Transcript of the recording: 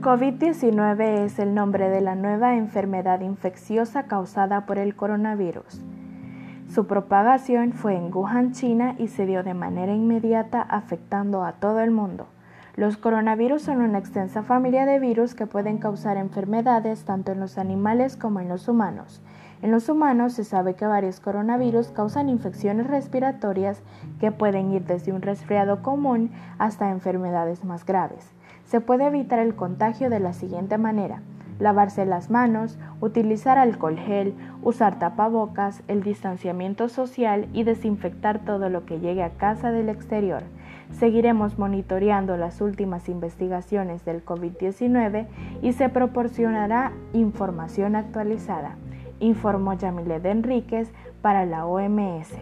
COVID-19 es el nombre de la nueva enfermedad infecciosa causada por el coronavirus. Su propagación fue en Wuhan, China y se dio de manera inmediata afectando a todo el mundo. Los coronavirus son una extensa familia de virus que pueden causar enfermedades tanto en los animales como en los humanos. En los humanos se sabe que varios coronavirus causan infecciones respiratorias que pueden ir desde un resfriado común hasta enfermedades más graves. Se puede evitar el contagio de la siguiente manera. Lavarse las manos, utilizar alcohol gel, usar tapabocas, el distanciamiento social y desinfectar todo lo que llegue a casa del exterior. Seguiremos monitoreando las últimas investigaciones del COVID-19 y se proporcionará información actualizada, informó Yamilet Enríquez para la OMS.